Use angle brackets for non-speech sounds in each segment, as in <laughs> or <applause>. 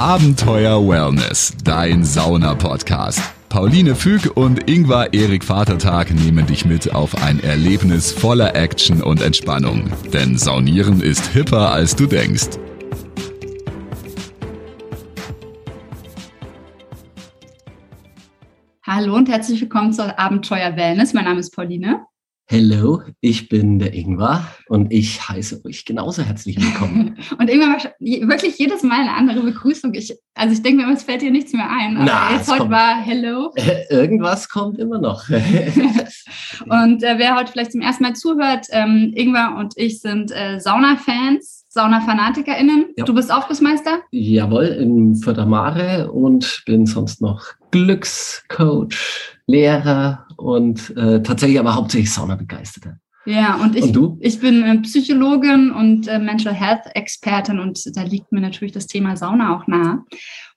Abenteuer Wellness, dein Sauna-Podcast. Pauline Füg und Ingvar Erik Vatertag nehmen dich mit auf ein Erlebnis voller Action und Entspannung. Denn Saunieren ist hipper, als du denkst. Hallo und herzlich willkommen zur Abenteuer Wellness. Mein Name ist Pauline. Hallo, ich bin der Ingvar und ich heiße euch genauso herzlich willkommen. <laughs> und Ingvar, wirklich jedes Mal eine andere Begrüßung. Ich, also ich denke mir, es fällt dir nichts mehr ein. Aber Na, jetzt heute war Hello. <laughs> Irgendwas kommt immer noch. <laughs> und äh, wer heute vielleicht zum ersten Mal zuhört, ähm, Ingvar und ich sind äh, Sauna-Fans. Sauna-FanatikerInnen. Ja. Du bist Aufgussmeister? Jawohl, in Fördermare und bin sonst noch Glückscoach, Lehrer und äh, tatsächlich aber hauptsächlich Sauna-Begeisterter. Ja, und ich, und ich bin äh, Psychologin und äh, Mental Health Expertin und da liegt mir natürlich das Thema Sauna auch nah.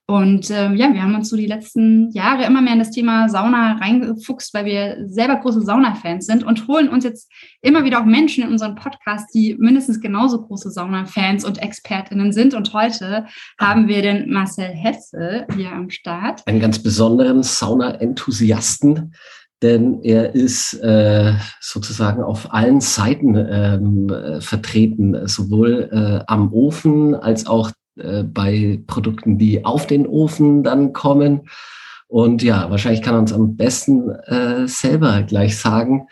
Und äh, ja, wir haben uns so die letzten Jahre immer mehr in das Thema Sauna reingefuchst, weil wir selber große Sauna-Fans sind und holen uns jetzt immer wieder auch Menschen in unseren Podcast, die mindestens genauso große Sauna-Fans und ExpertInnen sind. Und heute haben wir den Marcel Hesse hier am Start. Einen ganz besonderen Sauna-Enthusiasten, denn er ist äh, sozusagen auf allen Seiten ähm, äh, vertreten, sowohl äh, am Ofen als auch äh, bei Produkten, die auf den Ofen dann kommen. Und ja, wahrscheinlich kann er uns am besten äh, selber gleich sagen,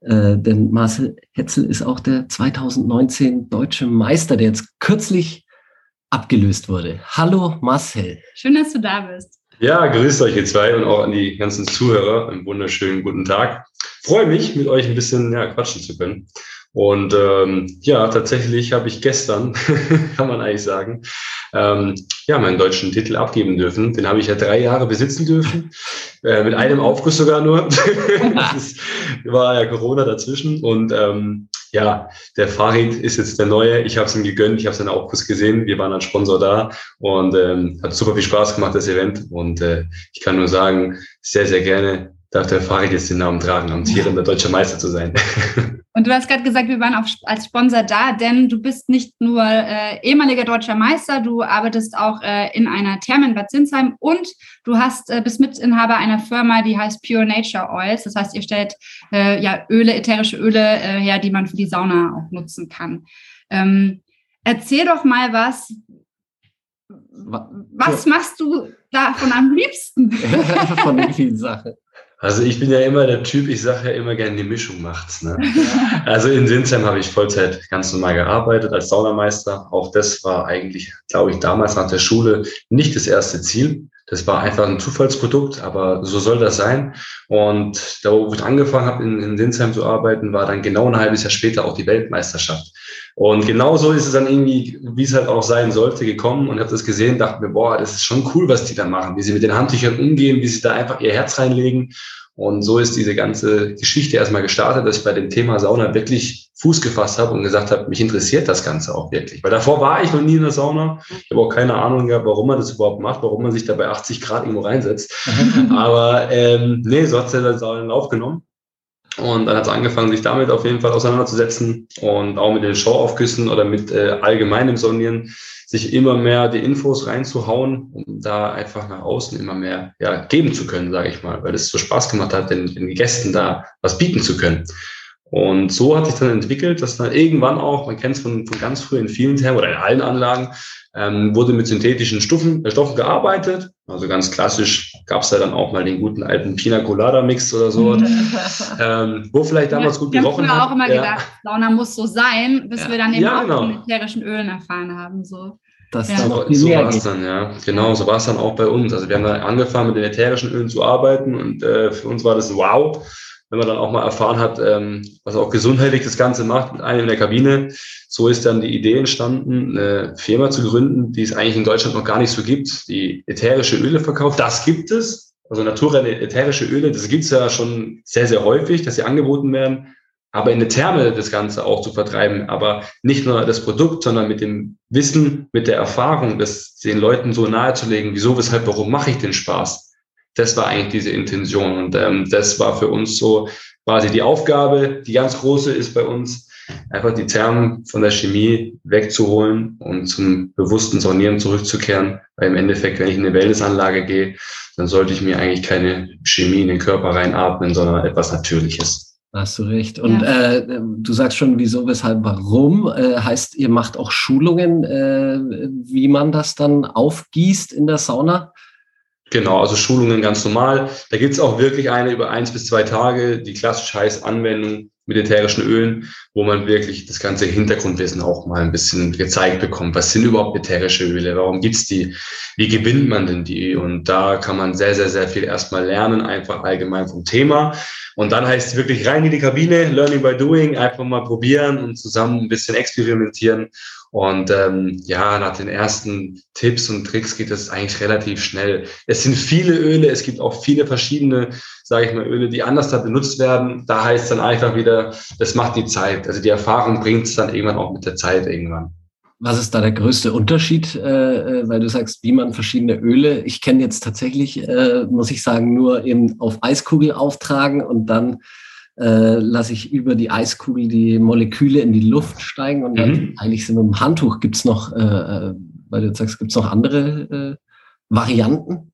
äh, denn Marcel Hetzel ist auch der 2019 deutsche Meister, der jetzt kürzlich abgelöst wurde. Hallo Marcel. Schön, dass du da bist. Ja, grüßt euch ihr zwei und auch an die ganzen Zuhörer. Einen wunderschönen guten Tag. Freue mich, mit euch ein bisschen ja, quatschen zu können. Und ähm, ja, tatsächlich habe ich gestern, <laughs> kann man eigentlich sagen, ähm, ja, meinen deutschen Titel abgeben dürfen. Den habe ich ja drei Jahre besitzen dürfen, <laughs> äh, mit einem Aufguss sogar nur. <laughs> das war ja Corona dazwischen. Und ähm, ja, der Farid ist jetzt der Neue. Ich habe es ihm gegönnt, ich habe seinen Aufguss gesehen. Wir waren als Sponsor da und ähm, hat super viel Spaß gemacht, das Event. Und äh, ich kann nur sagen, sehr, sehr gerne darf der jetzt den Namen tragen, amtierender deutscher Meister zu sein. <laughs> Und du hast gerade gesagt, wir waren auf, als Sponsor da, denn du bist nicht nur äh, ehemaliger deutscher Meister, du arbeitest auch äh, in einer Therme in Bad Zinsheim und du hast, äh, bist Mitinhaber einer Firma, die heißt Pure Nature Oils. Das heißt, ihr stellt äh, ja Öle, ätherische Öle äh, her, die man für die Sauna auch nutzen kann. Ähm, erzähl doch mal was. Was machst du davon am liebsten? <laughs> von den vielen Sachen. Also ich bin ja immer der Typ, ich sage ja immer gerne, die Mischung macht's. Ne? <laughs> Also in Sinsheim habe ich Vollzeit ganz normal gearbeitet als Saunameister. Auch das war eigentlich, glaube ich, damals nach der Schule nicht das erste Ziel. Das war einfach ein Zufallsprodukt, aber so soll das sein. Und da, wo ich angefangen habe, in, in Sinsheim zu arbeiten, war dann genau ein halbes Jahr später auch die Weltmeisterschaft. Und genauso ist es dann irgendwie, wie es halt auch sein sollte, gekommen und habe das gesehen, dachte mir, boah, das ist schon cool, was die da machen, wie sie mit den Handtüchern umgehen, wie sie da einfach ihr Herz reinlegen. Und so ist diese ganze Geschichte erstmal gestartet, dass ich bei dem Thema Sauna wirklich Fuß gefasst habe und gesagt habe, mich interessiert das Ganze auch wirklich. Weil davor war ich noch nie in der Sauna. Ich habe auch keine Ahnung gehabt, warum man das überhaupt macht, warum man sich da bei 80 Grad irgendwo reinsetzt. <laughs> Aber ähm, nee, so hat es ja dann Sauna in Lauf genommen. Und dann hat es angefangen, sich damit auf jeden Fall auseinanderzusetzen und auch mit den Showaufküssen oder mit äh, allgemeinem Sonieren sich immer mehr die Infos reinzuhauen, um da einfach nach außen immer mehr ja, geben zu können, sage ich mal, weil es so Spaß gemacht hat, den, den Gästen da was bieten zu können. Und so hat sich dann entwickelt, dass dann irgendwann auch, man kennt es von, von ganz früh in vielen Thermen oder in allen Anlagen, ähm, wurde mit synthetischen Stoffen, äh, Stoffen gearbeitet. Also ganz klassisch gab es ja dann auch mal den guten alten Pina Colada Mix oder so, ähm, wo vielleicht damals ja, gut gerochen hat. Ich habe auch immer ja. gedacht, Sauna muss so sein, bis ja. wir dann eben ja, auch genau. von ätherischen Ölen erfahren haben. So. Das ja. so, so war es dann, ja. Genau, so war es dann auch bei uns. Also wir haben dann angefangen, mit den ätherischen Ölen zu arbeiten und äh, für uns war das wow wenn man dann auch mal erfahren hat, ähm, was auch gesundheitlich das Ganze macht, mit einem in der Kabine. So ist dann die Idee entstanden, eine Firma zu gründen, die es eigentlich in Deutschland noch gar nicht so gibt, die ätherische Öle verkauft. Das gibt es. Also naturelle ätherische Öle, das gibt es ja schon sehr, sehr häufig, dass sie angeboten werden. Aber in der Therme das Ganze auch zu vertreiben, aber nicht nur das Produkt, sondern mit dem Wissen, mit der Erfahrung, das den Leuten so nahezulegen, wieso, weshalb, warum mache ich den Spaß? Das war eigentlich diese Intention. Und ähm, das war für uns so quasi die Aufgabe. Die ganz große ist bei uns, einfach die Termen von der Chemie wegzuholen und zum bewussten Saunieren zurückzukehren. Weil im Endeffekt, wenn ich in eine Wellnessanlage gehe, dann sollte ich mir eigentlich keine Chemie in den Körper reinatmen, sondern etwas Natürliches. Hast du recht. Und ja. äh, du sagst schon, wieso, weshalb, warum. Äh, heißt, ihr macht auch Schulungen, äh, wie man das dann aufgießt in der Sauna? Genau, also Schulungen ganz normal. Da gibt es auch wirklich eine über eins bis zwei Tage, die klassische heiße Anwendung mit ätherischen Ölen, wo man wirklich das ganze Hintergrundwissen auch mal ein bisschen gezeigt bekommt. Was sind überhaupt ätherische Öle? Warum gibt's die? Wie gewinnt man denn die? Und da kann man sehr, sehr, sehr viel erstmal lernen, einfach allgemein vom Thema. Und dann heißt es wirklich rein in die Kabine, Learning by Doing, einfach mal probieren und zusammen ein bisschen experimentieren. Und ähm, ja, nach den ersten Tipps und Tricks geht es eigentlich relativ schnell. Es sind viele Öle, es gibt auch viele verschiedene, sage ich mal, Öle, die anders da benutzt werden. Da heißt es dann einfach wieder, das macht die Zeit. Also die Erfahrung bringt es dann irgendwann auch mit der Zeit irgendwann. Was ist da der größte Unterschied, äh, äh weil du sagst, wie man verschiedene Öle, ich kenne jetzt tatsächlich, äh, muss ich sagen, nur eben auf Eiskugel auftragen und dann äh, lasse ich über die Eiskugel die Moleküle in die Luft steigen und dann mhm. eigentlich sind mit dem Handtuch gibt es noch, äh, äh, weil du jetzt sagst, gibt es noch andere äh, Varianten?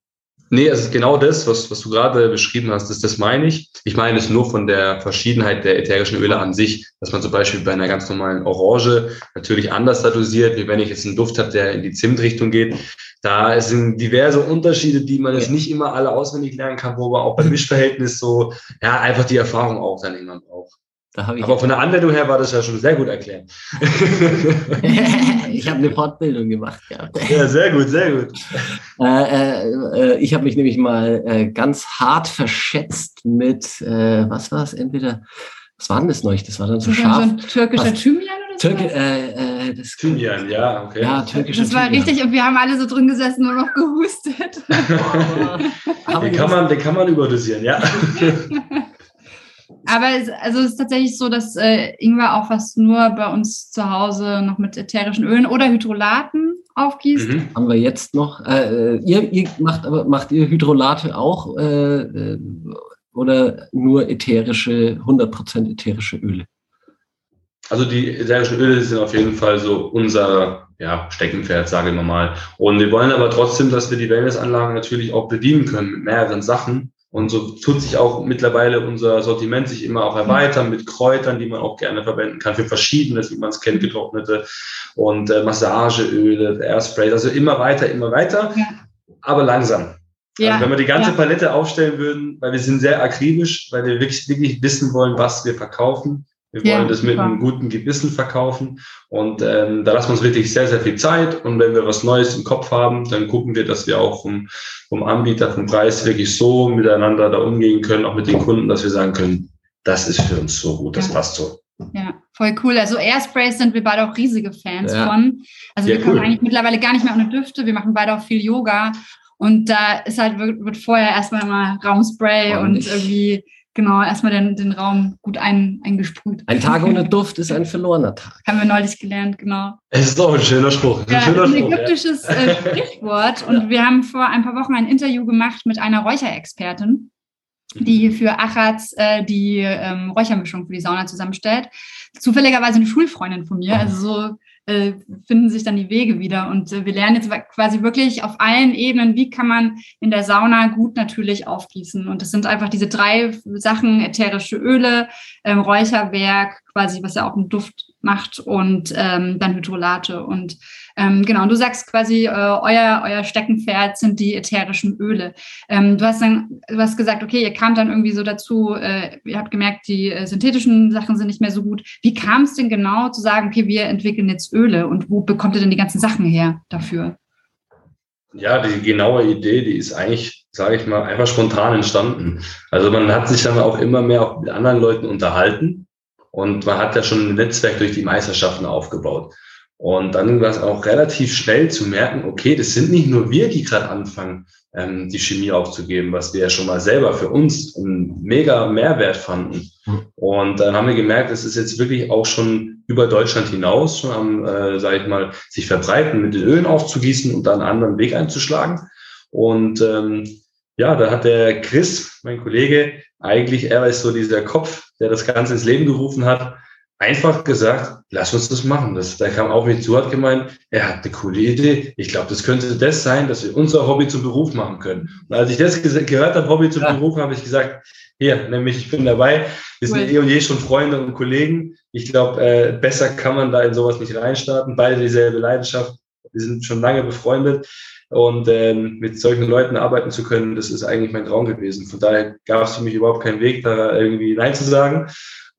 Nee, also genau das, was, was du gerade beschrieben hast, das, das meine ich. Ich meine es nur von der Verschiedenheit der ätherischen Öle an sich, dass man zum Beispiel bei einer ganz normalen Orange natürlich anders da dosiert, wie wenn ich jetzt einen Duft habe, der in die Zimtrichtung geht. Da sind diverse Unterschiede, die man jetzt nicht immer alle auswendig lernen kann, wo man auch beim Mischverhältnis so, ja, einfach die Erfahrung auch dann irgendwann braucht. Aber von der Anwendung her war das ja schon sehr gut erklärt. <laughs> ich habe eine Fortbildung gemacht. Ja, <laughs> ja sehr gut, sehr gut. Äh, äh, ich habe mich nämlich mal äh, ganz hart verschätzt mit, äh, was war es, entweder, was war denn das neulich? Das war dann so scharf. So ein türkischer Thymian oder so? Türke, äh, äh, das Thymian, ja, okay. Ja, türkischer Das war Thymian. richtig und wir haben alle so drin gesessen und noch gehustet. <laughs> den, kann man, den kann man überdosieren, ja. Aber es, also es ist tatsächlich so, dass äh, Ingwer auch was nur bei uns zu Hause noch mit ätherischen Ölen oder Hydrolaten aufgießt. Mhm. Haben wir jetzt noch. Äh, äh ihr, ihr, macht aber macht ihr Hydrolate auch äh, äh oder nur ätherische, 100% ätherische Öle? Also die ätherischen Öle sind auf jeden Fall so unser ja, Steckenpferd, sage ich mal. Und wir wollen aber trotzdem, dass wir die Wellnessanlagen natürlich auch bedienen können mit mehreren Sachen. Und so tut sich auch mittlerweile unser Sortiment sich immer auch erweitern mit Kräutern, die man auch gerne verwenden kann für verschiedenes, wie man es kennt, getrocknete und äh, Massageöle, Airspray, also immer weiter, immer weiter, ja. aber langsam. Ja. Also wenn wir die ganze ja. Palette aufstellen würden, weil wir sind sehr akribisch, weil wir wirklich, wirklich wissen wollen, was wir verkaufen, wir wollen ja, das mit einem guten Gewissen verkaufen und ähm, da lassen wir uns wirklich sehr, sehr viel Zeit und wenn wir was Neues im Kopf haben, dann gucken wir, dass wir auch vom, vom Anbieter, vom Preis wirklich so miteinander da umgehen können, auch mit den Kunden, dass wir sagen können, das ist für uns so gut, das ja. passt so. Ja, voll cool. Also Airsprays sind wir beide auch riesige Fans ja. von. Also wir kommen eigentlich mittlerweile gar nicht mehr ohne Düfte. Wir machen beide auch viel Yoga. Und da ist halt, wird, wird vorher erstmal mal Raumspray und, und irgendwie genau, erstmal den, den Raum gut ein, eingesprüht. Ein Tag ohne <laughs> Duft ist ein verlorener Tag. Haben wir neulich gelernt, genau. Es ist doch ein schöner Spruch. Ein, ja, schöner ein Spruch, ägyptisches ja. Äh, Sprichwort. Und ja. wir haben vor ein paar Wochen ein Interview gemacht mit einer Räucherexpertin, die für Achatz äh, die ähm, Räuchermischung für die Sauna zusammenstellt. Zufälligerweise eine Schulfreundin von mir, also so äh, finden sich dann die Wege wieder. Und äh, wir lernen jetzt quasi wirklich auf allen Ebenen, wie kann man in der Sauna gut natürlich aufgießen. Und das sind einfach diese drei Sachen, ätherische Öle, ähm, Räucherwerk, quasi, was ja auch einen Duft macht und ähm, dann Hydrolate. Und ähm, genau, und du sagst quasi, äh, euer, euer Steckenpferd sind die ätherischen Öle. Ähm, du hast dann, du hast gesagt, okay, ihr kamt dann irgendwie so dazu, äh, ihr habt gemerkt, die äh, synthetischen Sachen sind nicht mehr so gut. Wie kam es denn genau zu sagen, okay, wir entwickeln jetzt Öle und wo bekommt ihr denn die ganzen Sachen her dafür? Ja, die genaue Idee, die ist eigentlich, sage ich mal, einfach spontan entstanden. Also man hat sich dann auch immer mehr auch mit anderen Leuten unterhalten und man hat ja schon ein Netzwerk durch die Meisterschaften aufgebaut. Und dann war es auch relativ schnell zu merken, okay, das sind nicht nur wir, die gerade anfangen, ähm, die Chemie aufzugeben, was wir ja schon mal selber für uns einen mega Mehrwert fanden. Und dann haben wir gemerkt, es ist jetzt wirklich auch schon über Deutschland hinaus, schon am, äh, sage ich mal, sich verbreiten, mit den Ölen aufzugießen und dann einen anderen Weg einzuschlagen. Und ähm, ja, da hat der Chris, mein Kollege, eigentlich, er ist so dieser Kopf, der das Ganze ins Leben gerufen hat. einfach gesagt, lass uns das machen. Das, da kam auch mich zu, hat gemeint, er hat eine coole Idee. Ich glaube, das könnte das sein, dass wir unser Hobby zum Beruf machen können. Und als ich das gehört habe, Hobby zum ja. Beruf, habe ich gesagt, hier, nämlich ich bin dabei. Wir sind cool. eh und je schon Freunde und Kollegen. Ich glaube, äh, besser kann man da in sowas nicht reinstarten. Beide dieselbe Leidenschaft. Wir sind schon lange befreundet. Und ähm, mit solchen Leuten arbeiten zu können, das ist eigentlich mein Traum gewesen. Von daher gab es für mich überhaupt keinen Weg, da irgendwie Nein zu sagen.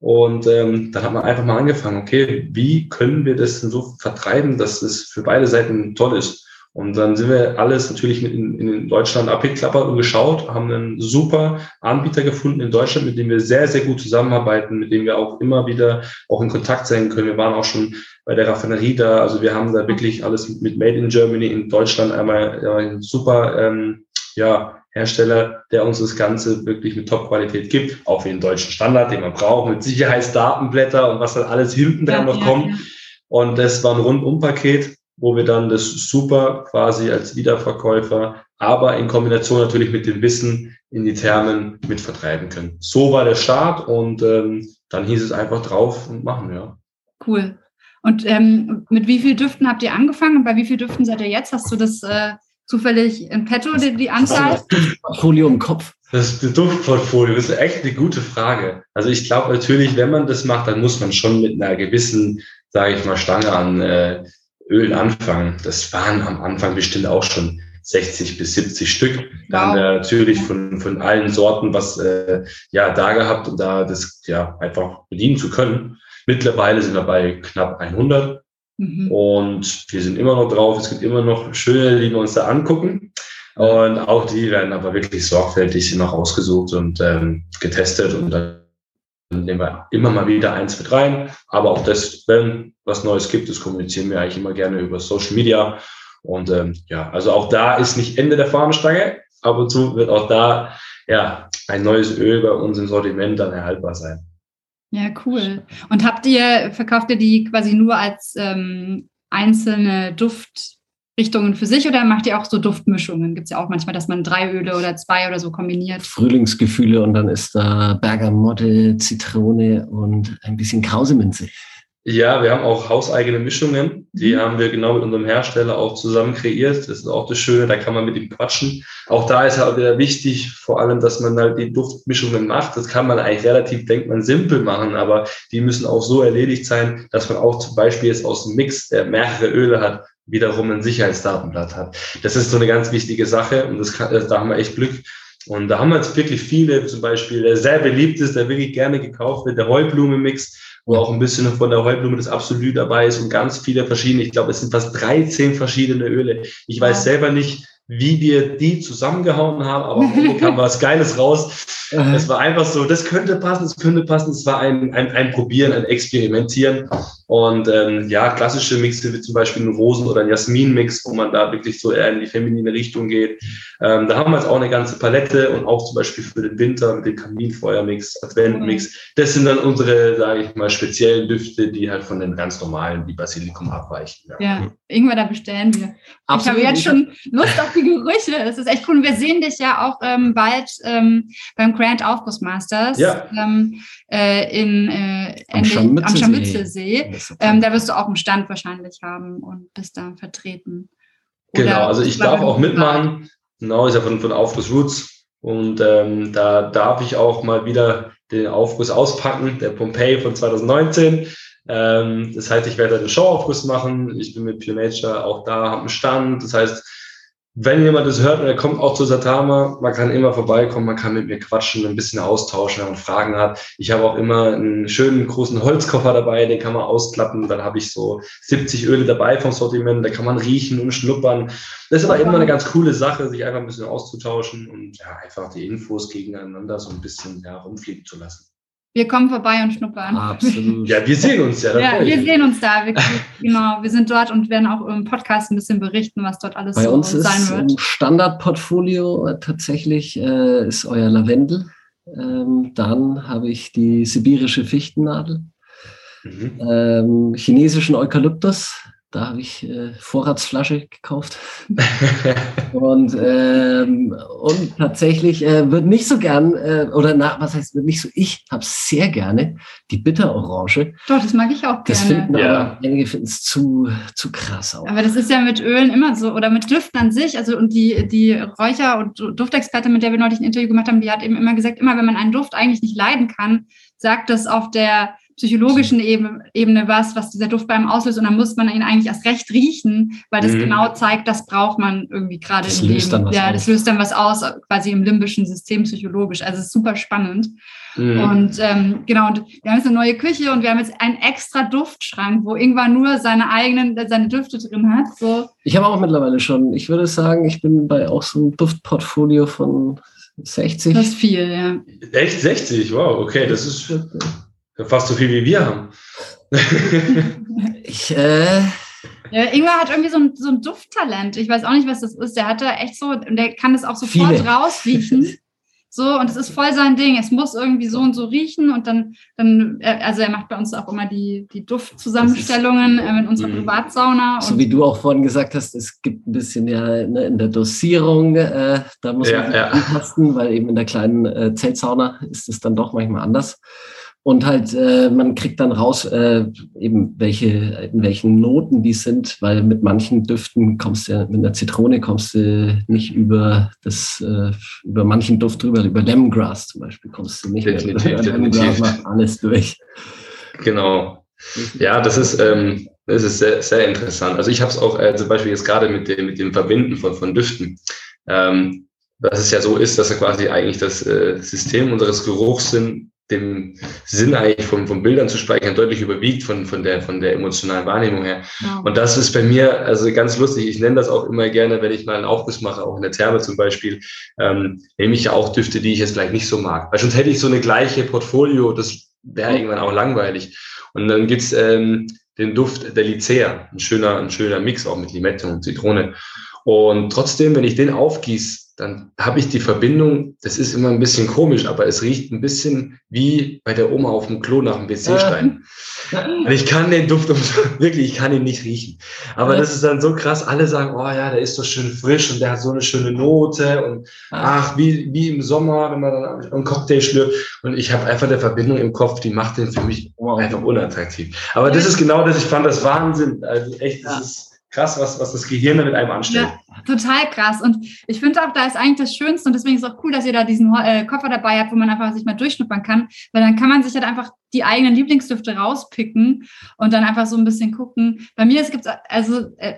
Und ähm, dann hat man einfach mal angefangen, okay, wie können wir das denn so vertreiben, dass es für beide Seiten toll ist? Und dann sind wir alles natürlich in, in Deutschland abgeklappert und geschaut, haben einen super Anbieter gefunden in Deutschland, mit dem wir sehr, sehr gut zusammenarbeiten, mit dem wir auch immer wieder auch in Kontakt sein können. Wir waren auch schon bei der Raffinerie da. Also wir haben da wirklich alles mit Made in Germany in Deutschland einmal ja, ein super ähm, ja, Hersteller, der uns das Ganze wirklich mit Top-Qualität gibt, auch für den deutschen Standard, den man braucht, mit Sicherheitsdatenblätter und was dann alles hinten dran ja, noch ja, kommt. Und das war ein Rundum-Paket, wo wir dann das super quasi als Wiederverkäufer, aber in Kombination natürlich mit dem Wissen in die Thermen mit vertreiben können. So war der Start und ähm, dann hieß es einfach drauf und machen, ja. Cool. Und ähm, mit wie vielen Düften habt ihr angefangen und bei wie vielen Düften seid ihr jetzt? Hast du das äh, zufällig in petto, die, die Anzahl? Duftportfolio im Kopf. Das Duftportfolio ist echt eine gute Frage. Also ich glaube natürlich, wenn man das macht, dann muss man schon mit einer gewissen, sage ich mal, Stange an äh, Ölen anfangen. Das waren am Anfang bestimmt auch schon 60 bis 70 Stück. Da wow. haben wir natürlich von, von allen Sorten was äh, ja da gehabt, um da das ja einfach bedienen zu können. Mittlerweile sind wir bei knapp 100 mhm. und wir sind immer noch drauf. Es gibt immer noch schöne, die wir uns da angucken. Und auch die werden aber wirklich sorgfältig noch ausgesucht und ähm, getestet und dann nehmen wir immer mal wieder eins mit rein. Aber auch das, wenn was Neues gibt, das kommunizieren wir eigentlich immer gerne über Social Media. Und ähm, ja, also auch da ist nicht Ende der Fahnenstange. Ab und zu wird auch da ja ein neues Öl bei uns im Sortiment dann erhaltbar sein. Ja, cool. Und habt ihr, verkauft ihr die quasi nur als ähm, einzelne Duftrichtungen für sich oder macht ihr auch so Duftmischungen? Gibt es ja auch manchmal, dass man drei Öle oder zwei oder so kombiniert. Frühlingsgefühle und dann ist da Bergamotte, Zitrone und ein bisschen Krauseminze. Ja, wir haben auch hauseigene Mischungen. Die mhm. haben wir genau mit unserem Hersteller auch zusammen kreiert. Das ist auch das Schöne, da kann man mit ihm quatschen. Auch da ist halt wieder wichtig, vor allem, dass man halt die Duftmischungen macht. Das kann man eigentlich relativ, denkt man, simpel machen, aber die müssen auch so erledigt sein, dass man auch zum Beispiel jetzt aus dem Mix, der mehrere Öle hat, wiederum ein Sicherheitsdatenblatt hat. Das ist so eine ganz wichtige Sache und das kann, da haben wir echt Glück. Und da haben wir jetzt wirklich viele, zum Beispiel, der sehr beliebt ist, der wirklich gerne gekauft wird, der Heublume-Mix wo auch ein bisschen von der Heublume das Absolut dabei ist und ganz viele verschiedene. Ich glaube, es sind fast 13 verschiedene Öle. Ich weiß selber nicht, wie wir die zusammengehauen haben, aber Ende kam <laughs> was Geiles raus. Es war einfach so, das könnte passen, das könnte passen. Es war ein, ein, ein Probieren, ein Experimentieren. Und ähm, ja, klassische Mixe wie zum Beispiel ein Rosen- oder ein Jasmin-Mix, wo man da wirklich so eher in die feminine Richtung geht. Ähm, da haben wir jetzt auch eine ganze Palette und auch zum Beispiel für den Winter mit dem Kaminfeuer-Mix, Advent-Mix. Das sind dann unsere, sage ich mal, speziellen Düfte, die halt von den ganz normalen wie Basilikum abweichen. Ja, ja irgendwann da bestellen wir. Absolut. Ich habe jetzt schon Lust auf die Gerüche. Das ist echt cool. Wir sehen dich ja auch ähm, bald ähm, beim Grand Aufguss Masters ja. Äh, in, äh, am Scharmützelsee. Ähm, da wirst du auch einen Stand wahrscheinlich haben und bist da vertreten. Oder genau, also ich darf auch mitmachen. Genau, ist ja von, von Aufguss Roots. Und ähm, da darf ich auch mal wieder den Aufguss auspacken, der Pompeii von 2019. Ähm, das heißt, ich werde einen Showaufguss machen. Ich bin mit Pure Nature auch da, habe einen Stand. Das heißt, wenn jemand das hört und er kommt auch zu Satama, man kann immer vorbeikommen, man kann mit mir quatschen, ein bisschen austauschen, wenn man Fragen hat. Ich habe auch immer einen schönen großen Holzkoffer dabei, den kann man ausklappen. Dann habe ich so 70 Öle dabei vom Sortiment, da kann man riechen und schnuppern. Das ist aber immer eine ganz coole Sache, sich einfach ein bisschen auszutauschen und ja, einfach die Infos gegeneinander so ein bisschen ja, rumfliegen zu lassen. Wir kommen vorbei und schnuppern. Absolut. Ja, wir sehen uns ja. Ja, wir sehen uns da. Wir, genau, wir sind dort und werden auch im Podcast ein bisschen berichten, was dort alles Bei so uns sein ist wird. Im Standardportfolio äh, tatsächlich äh, ist euer Lavendel. Ähm, dann habe ich die sibirische Fichtennadel, mhm. ähm, chinesischen Eukalyptus, Da habe ich äh, Vorratsflasche gekauft. <laughs> und, ähm, und tatsächlich äh, wird nicht so gern, äh, oder na, was heißt, wird nicht so, ich habe sehr gerne die Bitterorange. Doch, das mag ich auch gerne. Das finden ja. aber einige finden es zu, zu krass auch. Aber das ist ja mit Ölen immer so, oder mit Düften an sich. Also und die, die Räucher- und Duftexpertin, mit der wir neulich ein Interview gemacht haben, die hat eben immer gesagt, immer wenn man einen Duft eigentlich nicht leiden kann, sagt das auf der psychologischen Ebene was, was dieser Duft beim auslöst. Und dann muss man ihn eigentlich erst recht riechen, weil das mhm. genau zeigt, das braucht man irgendwie gerade im Leben. ja, aus. das löst dann was aus, quasi im limbischen System psychologisch. Also es ist super spannend. Mhm. Und ähm, genau, und wir haben jetzt eine neue Küche und wir haben jetzt einen extra Duftschrank, wo Ingwer nur seine eigenen, seine Düfte drin hat. So. Ich habe auch mittlerweile schon, ich würde sagen, ich bin bei auch so einem Duftportfolio von 60. Das ist viel, ja. Echt 60? Wow, okay, das ist fast so viel wie wir haben. ich, äh, ja, Ingwer hat irgendwie so ein, so ein Dufttalent. Ich weiß auch nicht, was das ist. Der hat da echt so, der kann das auch sofort viele. rausriechen. <laughs> So, und es ist voll sein Ding. Es muss irgendwie so und so riechen und dann, dann äh, also er macht bei uns auch immer die, die Duftzusammenstellungen äh, mit unserer mhm. Privatsauna. So wie du auch vorhin gesagt hast, es gibt ein bisschen ja ne, in der Dosierung, äh, da muss ja, man ja. anpassen, weil eben in der kleinen äh, Zeltsauna ist es dann doch manchmal anders. Und halt, äh, man kriegt dann raus, äh, eben welche, in welchen Noten die sind, weil mit manchen Düften kommst du ja, mit einer Zitrone kommst du nicht über das, äh, über manchen Duft drüber, über Lemongrass zum Beispiel kommst du nicht definitiv, mehr. Lemongrass macht alles durch. Genau. Ja, das ist, ähm, das ist sehr, sehr interessant. Also ich habe es auch äh, zum Beispiel jetzt gerade mit dem, mit dem Verbinden von, von Düften. Ähm, dass es ja so ist, dass er quasi eigentlich das äh, System unseres Geruchssinn dem Sinn eigentlich von, von Bildern zu speichern deutlich überwiegt von, von, der, von der emotionalen Wahrnehmung her. Ja. Und das ist bei mir also ganz lustig. Ich nenne das auch immer gerne, wenn ich mal einen Aufguss mache, auch in der Therme zum Beispiel, ähm, nehme ich ja auch Düfte, die ich jetzt vielleicht nicht so mag. Weil sonst hätte ich so eine gleiche Portfolio, das wäre irgendwann auch langweilig. Und dann gibt's ähm, den Duft der Lycea, ein schöner, ein schöner Mix auch mit Limette und Zitrone. Und trotzdem, wenn ich den aufgieße, dann habe ich die Verbindung, das ist immer ein bisschen komisch, aber es riecht ein bisschen wie bei der Oma auf dem Klo nach dem WC-Stein. ich kann den Duft, <laughs> wirklich, ich kann ihn nicht riechen. Aber das ist dann so krass, alle sagen, oh ja, der ist so schön frisch und der hat so eine schöne Note und ach, wie, wie im Sommer, wenn man dann einen Cocktail schlürft. Und ich habe einfach eine Verbindung im Kopf, die macht den für mich einfach unattraktiv. Aber das ist genau das, ich fand das Wahnsinn. Also echt, das ist krass, was, was das Gehirn mit einem anstellt. Ja, total krass. Und ich finde auch, da ist eigentlich das Schönste und deswegen ist es auch cool, dass ihr da diesen äh, Koffer dabei habt, wo man einfach sich mal durchschnuppern kann, weil dann kann man sich halt einfach die eigenen Lieblingsdüfte rauspicken und dann einfach so ein bisschen gucken. Bei mir gibt es also äh,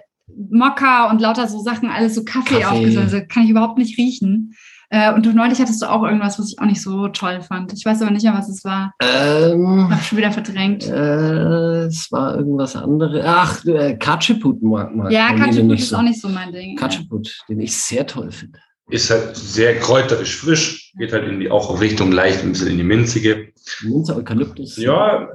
Mokka und lauter so Sachen, alles so Kaffee, Kaffee. aufgesetzt. Also kann ich überhaupt nicht riechen. Äh, und du neulich hattest du auch irgendwas, was ich auch nicht so toll fand. Ich weiß aber nicht mehr, was es war. Ähm, Hab schon wieder verdrängt. Äh, es war irgendwas anderes. Ach, äh, Katscheput mag, mag Ja, Katscheput ist so. auch nicht so mein Ding. Katscheput, den ich sehr toll finde. Ist halt sehr kräuterisch frisch, geht halt in die, auch Richtung leicht ein bisschen in die minzige. Minze, Eukalyptus. Ja,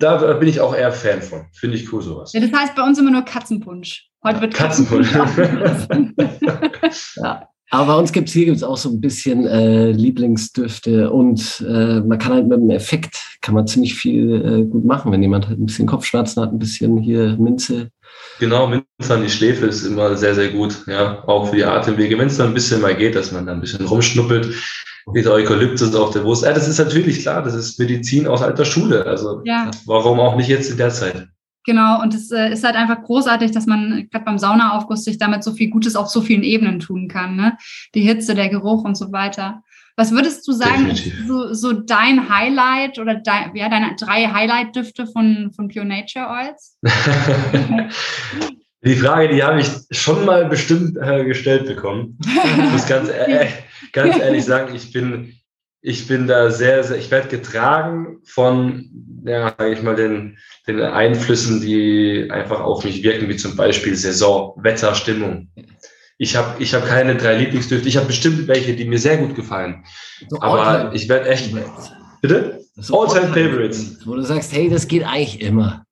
da bin ich auch eher Fan von. Finde ich cool sowas. Ja, das heißt bei uns immer nur Katzenpunsch. Heute wird Katzenpunsch. Katzenpunsch. <laughs> <laughs> ja. Aber bei uns gibt es hier gibt's auch so ein bisschen äh, Lieblingsdüfte und äh, man kann halt mit dem Effekt, kann man ziemlich viel äh, gut machen, wenn jemand halt ein bisschen Kopfschmerzen hat, ein bisschen hier Minze. Genau, Minze an die Schläfe ist immer sehr, sehr gut, ja, auch für die Atemwege. Wenn es dann ein bisschen mal geht, dass man dann ein bisschen rumschnuppelt, wie der Eukalyptus auf der Wurst. Ja, das ist natürlich klar, das ist Medizin aus alter Schule. Also ja. warum auch nicht jetzt in der Zeit? Genau, und es äh, ist halt einfach großartig, dass man gerade beim Saunaaufguss sich damit so viel Gutes auf so vielen Ebenen tun kann. Ne? Die Hitze, der Geruch und so weiter. Was würdest du sagen, so, so, dein Highlight oder dein, ja, deine drei Highlight-Düfte von, von Pure Nature Oils? <laughs> die Frage, die habe ich schon mal bestimmt äh, gestellt bekommen. Ich muss ganz, <laughs> äh, ganz ehrlich sagen, ich bin, ich bin da sehr, sehr, ich werde getragen von, ja, sage ich mal, den, den Einflüssen, die einfach auf mich wirken, wie zum Beispiel Saison, Wetter, Stimmung. Ich habe ich hab keine drei Lieblingsdüfte. Ich habe bestimmt welche, die mir sehr gut gefallen. So Aber ich werde echt. Bitte? So All-Time Favorites. Wo du sagst, hey, das geht eigentlich immer.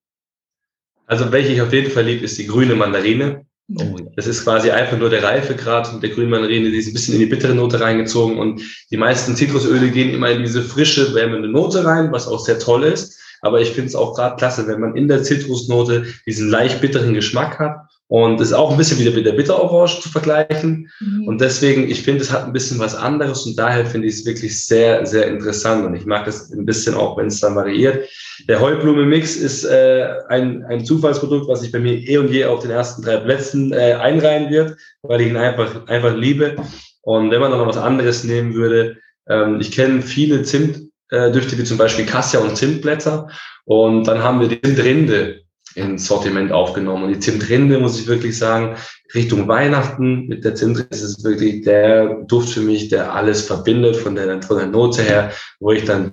Also, welche ich auf jeden Fall liebe, ist die grüne Mandarine. Oh, Das ist quasi einfach nur der Reifegrad der grüne Mandarine, die ist ein bisschen in die bittere Note reingezogen und die meisten Zitrusöle gehen immer in diese frische, wärmende Note rein, was auch sehr toll ist. Aber ich finde es auch gerade klasse, wenn man in der Zitrusnote diesen leicht bitteren Geschmack hat und ist auch ein bisschen wieder mit der Bitterorange zu vergleichen. Mhm. Und deswegen, ich finde, es hat ein bisschen was anderes und daher finde ich es wirklich sehr, sehr interessant. Und ich mag das ein bisschen auch, wenn es dann variiert. Der Heublume-Mix ist äh, ein, ein Zufallsprodukt, was sich bei mir eh und je auf den ersten drei Plätzen äh, einreihen wird, weil ich ihn einfach, einfach liebe. Und wenn man dann noch was anderes nehmen würde, ähm, ich kenne viele Zimtdüfte, äh, wie zum Beispiel Cassia und Zimtblätter. Und dann haben wir die Zimtrinde ins Sortiment aufgenommen. Und die Zimtrinde, muss ich wirklich sagen, Richtung Weihnachten mit der Zimtrinde ist es wirklich der Duft für mich, der alles verbindet von der, von der Note her, wo ich dann,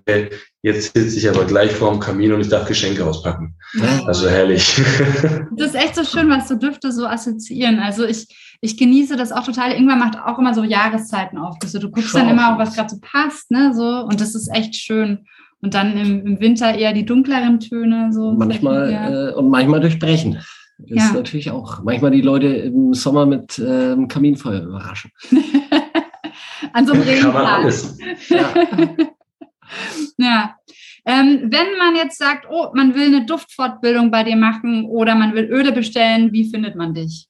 jetzt sitze ich aber gleich vor dem Kamin und ich darf Geschenke auspacken. Also herrlich. <laughs> Das ist echt so schön, was so Düfte so assoziieren. Also ich, ich genieße das auch total. Irgendwann macht auch immer so Jahreszeiten auf. Also du guckst Schau. dann immer auch, was gerade so passt, ne, so. Und das ist echt schön. Und dann im, im Winter eher die dunkleren Töne. So manchmal äh, und manchmal durchbrechen. Ist ja. natürlich auch manchmal die Leute im Sommer mit ähm, Kaminfeuer überraschen. <laughs> An so einem Regentag. Ja. <laughs> ja. Ähm, wenn man jetzt sagt, oh, man will eine Duftfortbildung bei dir machen oder man will Öle bestellen, wie findet man dich?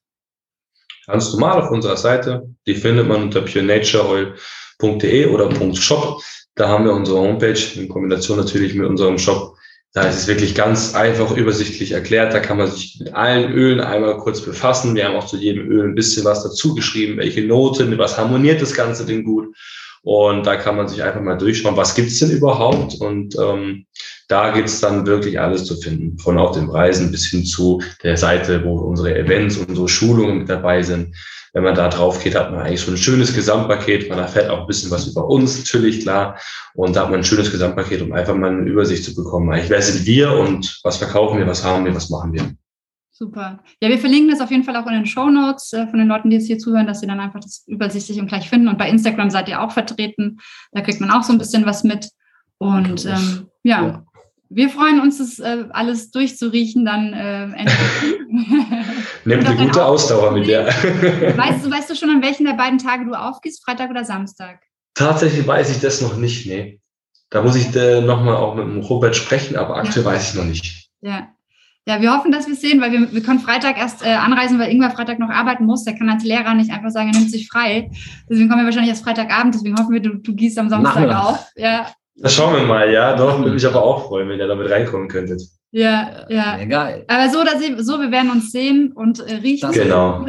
Ganz normal auf unserer Seite. Die findet man unter purenatureoil.de oder .shop. Da haben wir unsere Homepage in Kombination natürlich mit unserem Shop. Da ist es wirklich ganz einfach übersichtlich erklärt. Da kann man sich mit allen Ölen einmal kurz befassen. Wir haben auch zu jedem Öl ein bisschen was dazu geschrieben, welche Noten, was harmoniert das Ganze denn gut. Und da kann man sich einfach mal durchschauen, was gibt's denn überhaupt? Und ähm, da gibt's dann wirklich alles zu finden, von auch den Preisen bis hin zu der Seite, wo unsere Events, unsere Schulungen mit dabei sind wenn man da drauf geht, hat man eigentlich so ein schönes Gesamtpaket. Man erfährt auch ein bisschen was über uns, natürlich, klar. Und da hat man ein schönes Gesamtpaket, um einfach mal eine Übersicht zu bekommen. Eigentlich, wer sind wir und was verkaufen wir, was haben wir, was machen wir. Super. Ja, wir verlinken das auf jeden Fall auch in den Show Notes äh, von den Leuten, die jetzt hier zuhören, dass sie dann einfach das übersichtlich und gleich finden. Und bei Instagram seid ihr auch vertreten. Da kriegt man auch so ein bisschen was mit. Und ähm, ja, ja, wir freuen uns, das äh, alles durchzuriechen dann äh, endlich. Nimmt <laughs> eine gute Ausdauer mit dir. <laughs> weißt, du, weißt du schon, an welchen der beiden Tage du aufgehst, Freitag oder Samstag? Tatsächlich weiß ich das noch nicht, nee. Da muss ich äh, nochmal auch mit dem Robert sprechen, aber aktuell ja. weiß ich noch nicht. Ja. Ja, wir hoffen, dass wir es sehen, weil wir, wir können Freitag erst äh, anreisen, weil Ingwer Freitag noch arbeiten muss. Der kann als Lehrer nicht einfach sagen, er nimmt sich frei. Deswegen kommen wir wahrscheinlich erst Freitagabend. Deswegen hoffen wir, du, du gehst am Samstag auf. Ja, das schauen wir mal, ja. Doch, würde mich aber auch freuen, wenn ihr damit reinkommen könntet. Ja, ja. geil. Aber so, dass ihr, so, wir werden uns sehen und äh, riechen. Genau. <laughs>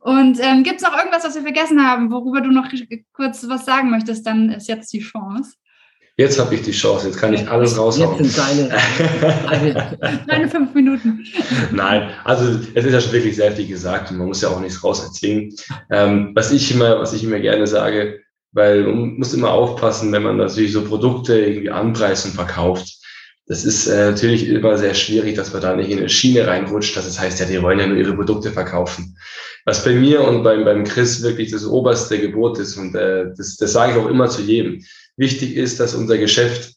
und ähm, gibt es noch irgendwas, was wir vergessen haben, worüber du noch kurz was sagen möchtest? Dann ist jetzt die Chance. Jetzt habe ich die Chance, jetzt kann ich alles raushauen. Jetzt sind deine, <laughs> deine fünf Minuten. Nein, also es ist ja schon wirklich sehr viel gesagt und man muss ja auch nichts raus erzwingen. Ähm, was ich immer, was ich immer gerne sage, weil man muss immer aufpassen, wenn man natürlich so Produkte irgendwie anpreist und verkauft. Das ist äh, natürlich immer sehr schwierig, dass man da nicht in eine Schiene reinrutscht. dass Das heißt ja, die wollen ja nur ihre Produkte verkaufen. Was bei mir und beim, beim Chris wirklich das oberste Gebot ist und äh, das, das sage ich auch immer zu jedem. Wichtig ist, dass unser Geschäft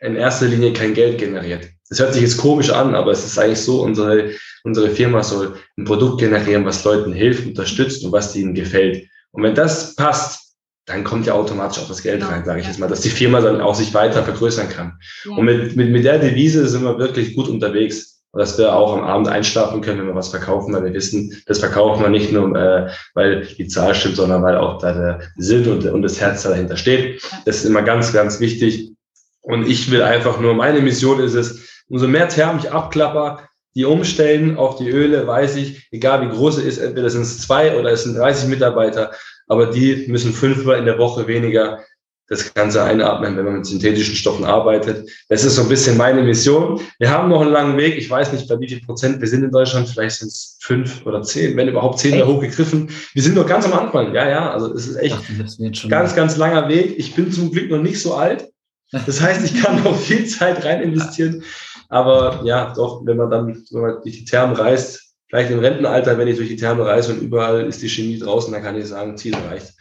in erster Linie kein Geld generiert. Das hört sich jetzt komisch an, aber es ist eigentlich so, unsere, unsere Firma soll ein Produkt generieren, was Leuten hilft, unterstützt und was ihnen gefällt. Und wenn das passt, dann kommt ja automatisch auch das Geld genau. rein, sage ich jetzt mal, dass die Firma dann auch sich weiter vergrößern kann. Ja. Und mit, mit, mit der Devise sind wir wirklich gut unterwegs, dass wir auch am Abend einschlafen können, wenn wir was verkaufen, weil wir wissen, das verkaufen wir nicht nur, äh, weil die Zahl stimmt, sondern weil auch da der Sinn und, und das Herz dahinter steht. Das ist immer ganz, ganz wichtig. Und ich will einfach nur, meine Mission ist es, umso mehr Term ich abklapper, die umstellen auf die Öle, weiß ich, egal wie groß es ist, entweder sind es zwei oder es sind 30 Mitarbeiter, aber die müssen fünfmal in der Woche weniger das Ganze einatmen, wenn man mit synthetischen Stoffen arbeitet. Das ist so ein bisschen meine Mission. Wir haben noch einen langen Weg. Ich weiß nicht, bei wie viel Prozent wir sind in Deutschland. Vielleicht sind es fünf oder zehn, wenn überhaupt zehn mehr hochgegriffen. Wir sind noch ganz am Anfang. Ja, ja. Also es ist echt Ach, ganz, ganz langer Weg. Ich bin zum Glück noch nicht so alt. Das heißt, ich kann noch viel Zeit rein investieren. Aber ja, doch, wenn man dann, wenn man durch die Thermen reist, vielleicht im Rentenalter, wenn ich durch die Therme reise und überall ist die Chemie draußen, dann kann ich sagen, Ziel erreicht.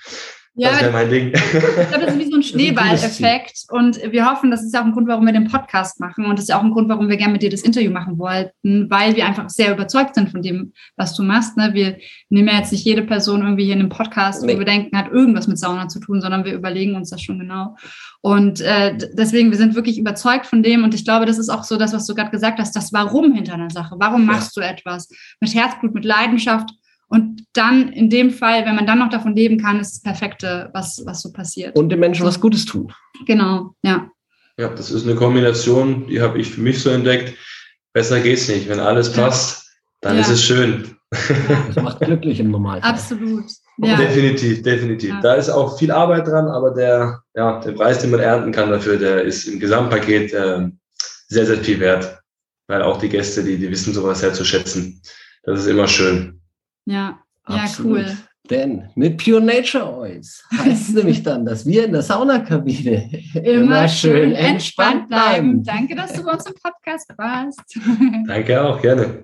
Ja, das wäre mein Ding. Ich glaube, das ist wie so ein <laughs> Schneeballeffekt. Und wir hoffen, das ist auch ein Grund, warum wir den Podcast machen. Und das ist auch ein Grund, warum wir gerne mit dir das Interview machen wollten, weil wir einfach sehr überzeugt sind von dem, was du machst. Ne? Wir nehmen ja jetzt nicht jede Person irgendwie hier in einem Podcast, nee. wo wir denken, hat irgendwas mit Sauna zu tun, sondern wir überlegen uns das schon genau. Und äh, deswegen, wir sind wirklich überzeugt von dem. Und ich glaube, das ist auch so das, was du gerade gesagt hast, das Warum hinter einer Sache. Warum machst ja. du etwas? Mit Herzblut, mit Leidenschaft und dann in dem Fall, wenn man dann noch davon leben kann, ist das Perfekte, was, was so passiert. Und den Menschen was Gutes tun. Genau, ja. Ja, das ist eine Kombination, die habe ich für mich so entdeckt. Besser geht's nicht. Wenn alles passt, dann ja. ist es schön. Das macht glücklich im Normalfall. Absolut. Ja. Definitiv, definitiv. Ja. Da ist auch viel Arbeit dran, aber der, ja, der Preis, den man ernten kann dafür, der ist im Gesamtpaket äh, sehr, sehr viel wert. Weil auch die Gäste, die, die wissen sowas sehr zu schätzen. Das ist immer schön. Ja, Absolut. ja, cool. Denn mit Pure Nature Oils heißt es <laughs> nämlich dann, dass wir in der Saunakabine immer, immer schön entspannt bleiben. Danke, dass du bei uns im Podcast warst. Danke auch, gerne.